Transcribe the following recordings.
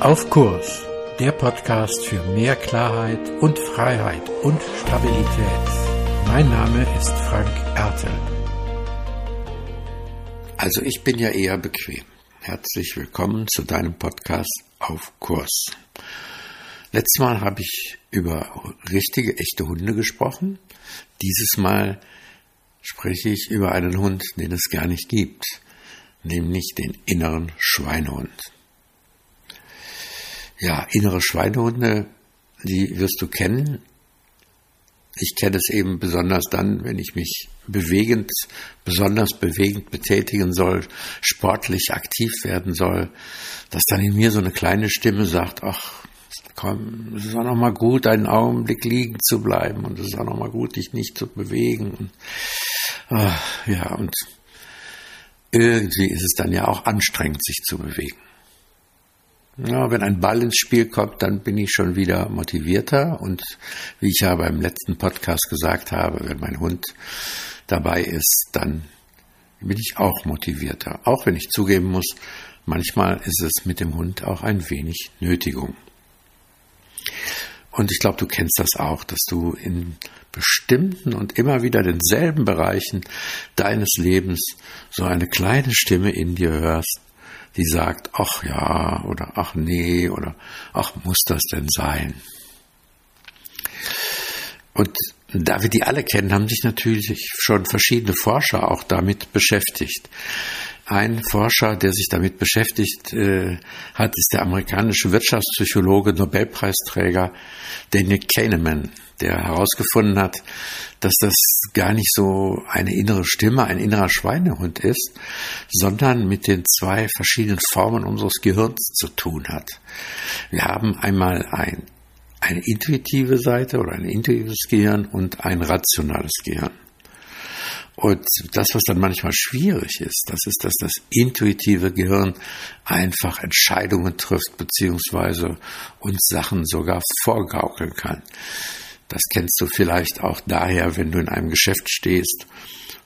Auf Kurs, der Podcast für mehr Klarheit und Freiheit und Stabilität. Mein Name ist Frank Ertel. Also ich bin ja eher bequem. Herzlich willkommen zu deinem Podcast Auf Kurs. Letztes Mal habe ich über richtige, echte Hunde gesprochen. Dieses Mal spreche ich über einen Hund, den es gar nicht gibt, nämlich den inneren Schweinehund. Ja, innere Schweinehunde, die wirst du kennen. Ich kenne es eben besonders dann, wenn ich mich bewegend, besonders bewegend betätigen soll, sportlich aktiv werden soll, dass dann in mir so eine kleine Stimme sagt, ach, komm, es ist auch noch mal gut, einen Augenblick liegen zu bleiben und es ist auch noch mal gut, dich nicht zu bewegen. Und, ach, ja, und irgendwie ist es dann ja auch anstrengend, sich zu bewegen. Ja, wenn ein Ball ins Spiel kommt, dann bin ich schon wieder motivierter. Und wie ich ja beim letzten Podcast gesagt habe, wenn mein Hund dabei ist, dann bin ich auch motivierter. Auch wenn ich zugeben muss, manchmal ist es mit dem Hund auch ein wenig Nötigung. Und ich glaube, du kennst das auch, dass du in bestimmten und immer wieder denselben Bereichen deines Lebens so eine kleine Stimme in dir hörst, die sagt, ach ja oder ach nee oder ach muss das denn sein? Und da wir die alle kennen, haben sich natürlich schon verschiedene Forscher auch damit beschäftigt. Ein Forscher, der sich damit beschäftigt äh, hat, ist der amerikanische Wirtschaftspsychologe, Nobelpreisträger Daniel Kahneman, der herausgefunden hat, dass das gar nicht so eine innere Stimme, ein innerer Schweinehund ist, sondern mit den zwei verschiedenen Formen unseres Gehirns zu tun hat. Wir haben einmal ein, eine intuitive Seite oder ein intuitives Gehirn und ein rationales Gehirn. Und das, was dann manchmal schwierig ist, das ist, dass das intuitive Gehirn einfach Entscheidungen trifft, beziehungsweise uns Sachen sogar vorgaukeln kann. Das kennst du vielleicht auch daher, wenn du in einem Geschäft stehst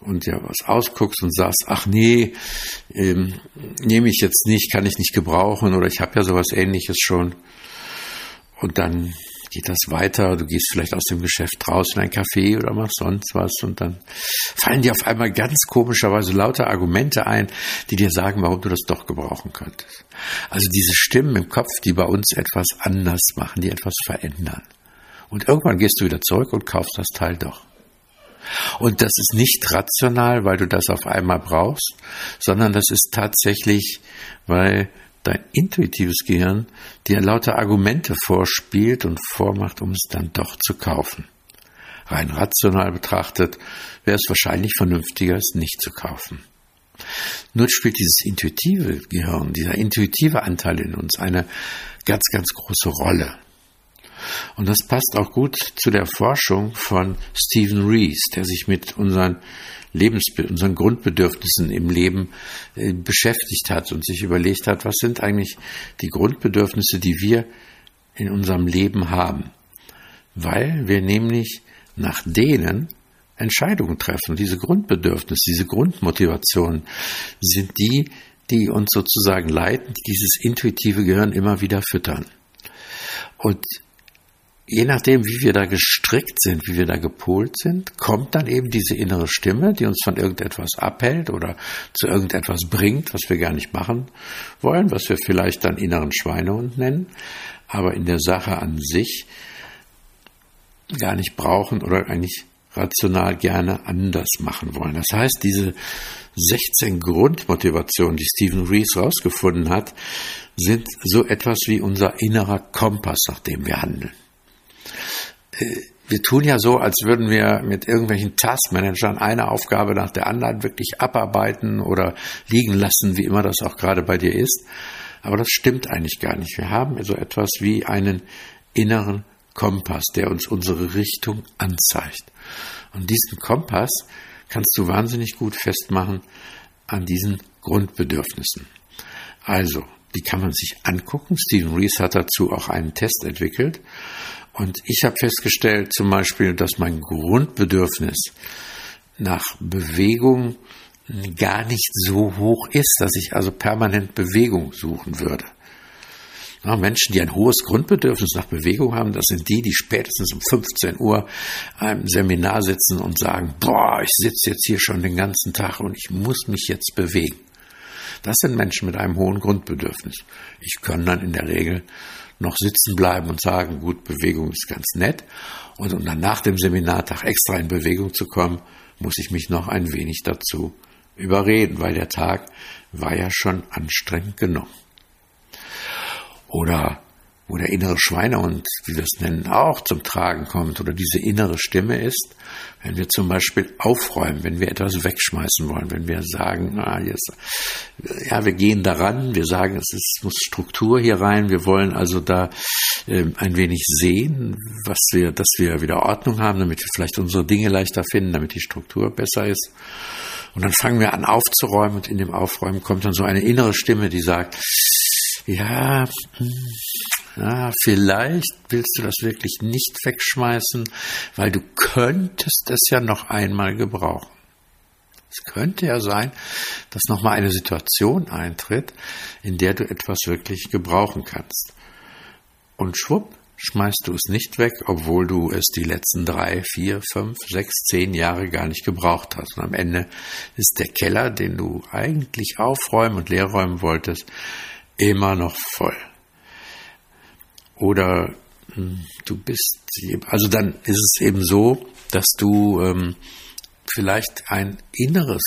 und dir was ausguckst und sagst, ach nee, ähm, nehme ich jetzt nicht, kann ich nicht gebrauchen oder ich habe ja sowas ähnliches schon. Und dann geht das weiter, du gehst vielleicht aus dem Geschäft raus in ein Café oder machst sonst was und dann fallen dir auf einmal ganz komischerweise lauter Argumente ein, die dir sagen, warum du das doch gebrauchen könntest. Also diese Stimmen im Kopf, die bei uns etwas anders machen, die etwas verändern. Und irgendwann gehst du wieder zurück und kaufst das Teil doch. Und das ist nicht rational, weil du das auf einmal brauchst, sondern das ist tatsächlich, weil dein intuitives Gehirn dir lauter Argumente vorspielt und vormacht, um es dann doch zu kaufen. Rein rational betrachtet wäre es wahrscheinlich vernünftiger, es nicht zu kaufen. Nur spielt dieses intuitive Gehirn, dieser intuitive Anteil in uns eine ganz, ganz große Rolle. Und das passt auch gut zu der Forschung von Stephen Rees, der sich mit unseren Lebens unseren Grundbedürfnissen im Leben äh, beschäftigt hat und sich überlegt hat, was sind eigentlich die Grundbedürfnisse, die wir in unserem Leben haben. Weil wir nämlich nach denen Entscheidungen treffen. Diese Grundbedürfnisse, diese Grundmotivationen sind die, die uns sozusagen leiten, dieses intuitive Gehirn immer wieder füttern. Und je nachdem, wie wir da gestrickt sind, wie wir da gepolt sind, kommt dann eben diese innere Stimme, die uns von irgendetwas abhält oder zu irgendetwas bringt, was wir gar nicht machen wollen, was wir vielleicht dann inneren Schweinehund nennen, aber in der Sache an sich gar nicht brauchen oder eigentlich rational gerne anders machen wollen. Das heißt, diese 16 Grundmotivationen, die Stephen Rees herausgefunden hat, sind so etwas wie unser innerer Kompass, nach dem wir handeln wir tun ja so, als würden wir mit irgendwelchen Taskmanagern eine Aufgabe nach der anderen wirklich abarbeiten oder liegen lassen, wie immer das auch gerade bei dir ist. Aber das stimmt eigentlich gar nicht. Wir haben so etwas wie einen inneren Kompass, der uns unsere Richtung anzeigt. Und diesen Kompass kannst du wahnsinnig gut festmachen an diesen Grundbedürfnissen. Also, die kann man sich angucken. Stephen Rees hat dazu auch einen Test entwickelt. Und ich habe festgestellt zum Beispiel, dass mein Grundbedürfnis nach Bewegung gar nicht so hoch ist, dass ich also permanent Bewegung suchen würde. Ja, Menschen, die ein hohes Grundbedürfnis nach Bewegung haben, das sind die, die spätestens um 15 Uhr einem Seminar sitzen und sagen, boah, ich sitze jetzt hier schon den ganzen Tag und ich muss mich jetzt bewegen. Das sind Menschen mit einem hohen Grundbedürfnis. Ich kann dann in der Regel noch sitzen bleiben und sagen, gut, Bewegung ist ganz nett. Und um dann nach dem Seminartag extra in Bewegung zu kommen, muss ich mich noch ein wenig dazu überreden, weil der Tag war ja schon anstrengend genug. Oder wo der innere Schweinehund, wie wir es nennen, auch zum Tragen kommt oder diese innere Stimme ist, wenn wir zum Beispiel aufräumen, wenn wir etwas wegschmeißen wollen, wenn wir sagen, ah, jetzt, ja, wir gehen daran, wir sagen, es ist, muss Struktur hier rein, wir wollen also da äh, ein wenig sehen, was wir, dass wir wieder Ordnung haben, damit wir vielleicht unsere Dinge leichter finden, damit die Struktur besser ist. Und dann fangen wir an aufzuräumen und in dem Aufräumen kommt dann so eine innere Stimme, die sagt, ja, hm, ja, vielleicht willst du das wirklich nicht wegschmeißen, weil du könntest es ja noch einmal gebrauchen. Es könnte ja sein, dass nochmal eine Situation eintritt, in der du etwas wirklich gebrauchen kannst. Und schwupp, schmeißt du es nicht weg, obwohl du es die letzten drei, vier, fünf, sechs, zehn Jahre gar nicht gebraucht hast. Und am Ende ist der Keller, den du eigentlich aufräumen und leerräumen wolltest, immer noch voll. Oder hm, du bist, also dann ist es eben so, dass du ähm, vielleicht ein inneres,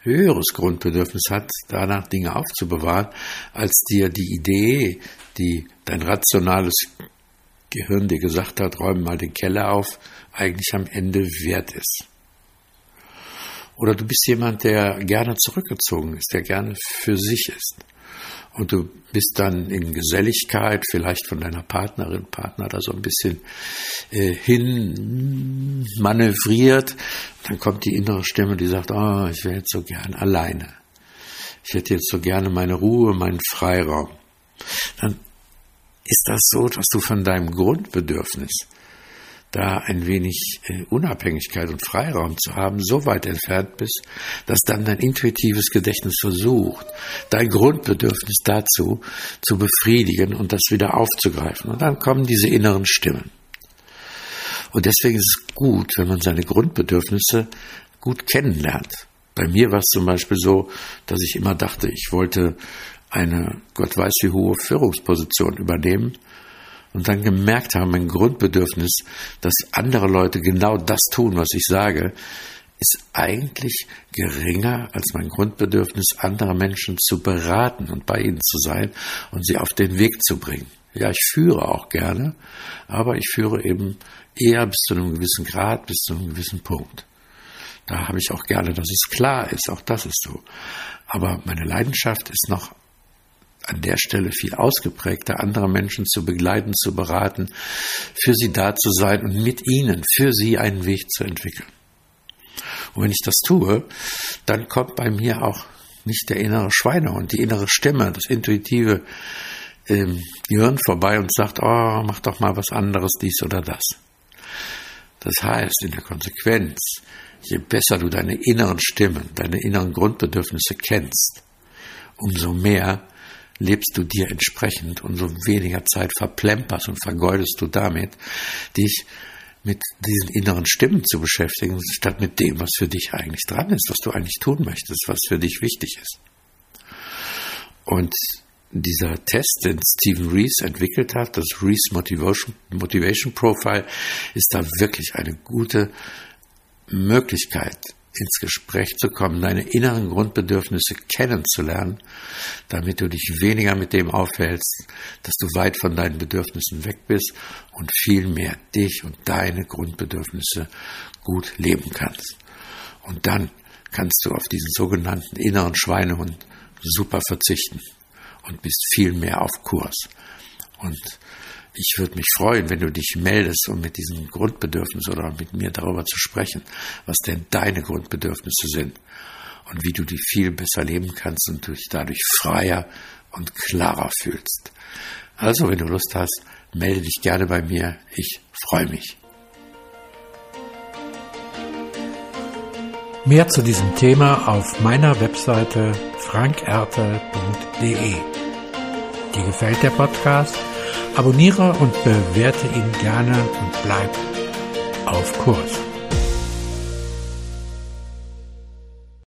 höheres Grundbedürfnis hast, danach Dinge aufzubewahren, als dir die Idee, die dein rationales Gehirn dir gesagt hat, räum mal den Keller auf, eigentlich am Ende wert ist. Oder du bist jemand, der gerne zurückgezogen ist, der gerne für sich ist und du bist dann in Geselligkeit, vielleicht von deiner Partnerin, Partner da so ein bisschen äh, hin manövriert, dann kommt die innere Stimme, die sagt, oh, ich wäre jetzt so gern alleine. Ich hätte jetzt so gerne meine Ruhe, meinen Freiraum. Dann ist das so, dass du von deinem Grundbedürfnis da ein wenig äh, Unabhängigkeit und Freiraum zu haben, so weit entfernt bist, dass dann dein intuitives Gedächtnis versucht, dein Grundbedürfnis dazu zu befriedigen und das wieder aufzugreifen. Und dann kommen diese inneren Stimmen. Und deswegen ist es gut, wenn man seine Grundbedürfnisse gut kennenlernt. Bei mir war es zum Beispiel so, dass ich immer dachte, ich wollte eine Gott weiß wie hohe Führungsposition übernehmen und dann gemerkt haben, mein Grundbedürfnis, dass andere Leute genau das tun, was ich sage, ist eigentlich geringer als mein Grundbedürfnis, andere Menschen zu beraten und bei ihnen zu sein und sie auf den Weg zu bringen. Ja, ich führe auch gerne, aber ich führe eben eher bis zu einem gewissen Grad, bis zu einem gewissen Punkt. Da habe ich auch gerne, dass es klar ist, auch das ist so. Aber meine Leidenschaft ist noch an der Stelle viel ausgeprägter, andere Menschen zu begleiten, zu beraten, für sie da zu sein und mit ihnen, für sie einen Weg zu entwickeln. Und wenn ich das tue, dann kommt bei mir auch nicht der innere Schweinehund, die innere Stimme, das intuitive ähm, Gehirn vorbei und sagt, oh, mach doch mal was anderes, dies oder das. Das heißt, in der Konsequenz, je besser du deine inneren Stimmen, deine inneren Grundbedürfnisse kennst, umso mehr lebst du dir entsprechend und so weniger Zeit verplemperst und vergeudest du damit, dich mit diesen inneren Stimmen zu beschäftigen, statt mit dem, was für dich eigentlich dran ist, was du eigentlich tun möchtest, was für dich wichtig ist. Und dieser Test, den Stephen Rees entwickelt hat, das Rees Motivation, Motivation Profile, ist da wirklich eine gute Möglichkeit, ins Gespräch zu kommen, deine inneren Grundbedürfnisse kennenzulernen, damit du dich weniger mit dem aufhältst, dass du weit von deinen Bedürfnissen weg bist und viel mehr dich und deine Grundbedürfnisse gut leben kannst. Und dann kannst du auf diesen sogenannten inneren Schweinehund super verzichten und bist viel mehr auf Kurs. Und ich würde mich freuen, wenn du dich meldest, um mit diesem Grundbedürfnis oder mit mir darüber zu sprechen, was denn deine Grundbedürfnisse sind und wie du die viel besser leben kannst und dich dadurch freier und klarer fühlst. Also, wenn du Lust hast, melde dich gerne bei mir. Ich freue mich. Mehr zu diesem Thema auf meiner Webseite frankerte.de. Dir gefällt der Podcast? Abonniere und bewerte ihn gerne und bleib auf Kurs.